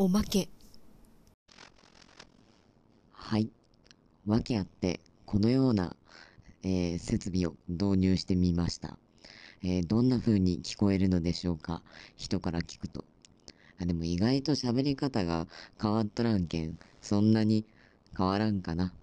おまけ。はい。訳あって、このような、えー設備を導入してみました。えーどんな風に聞こえるのでしょうか？人から聞くと。あ、でも意外と喋り方が変わっとらんけん、そんなに変わらんかな。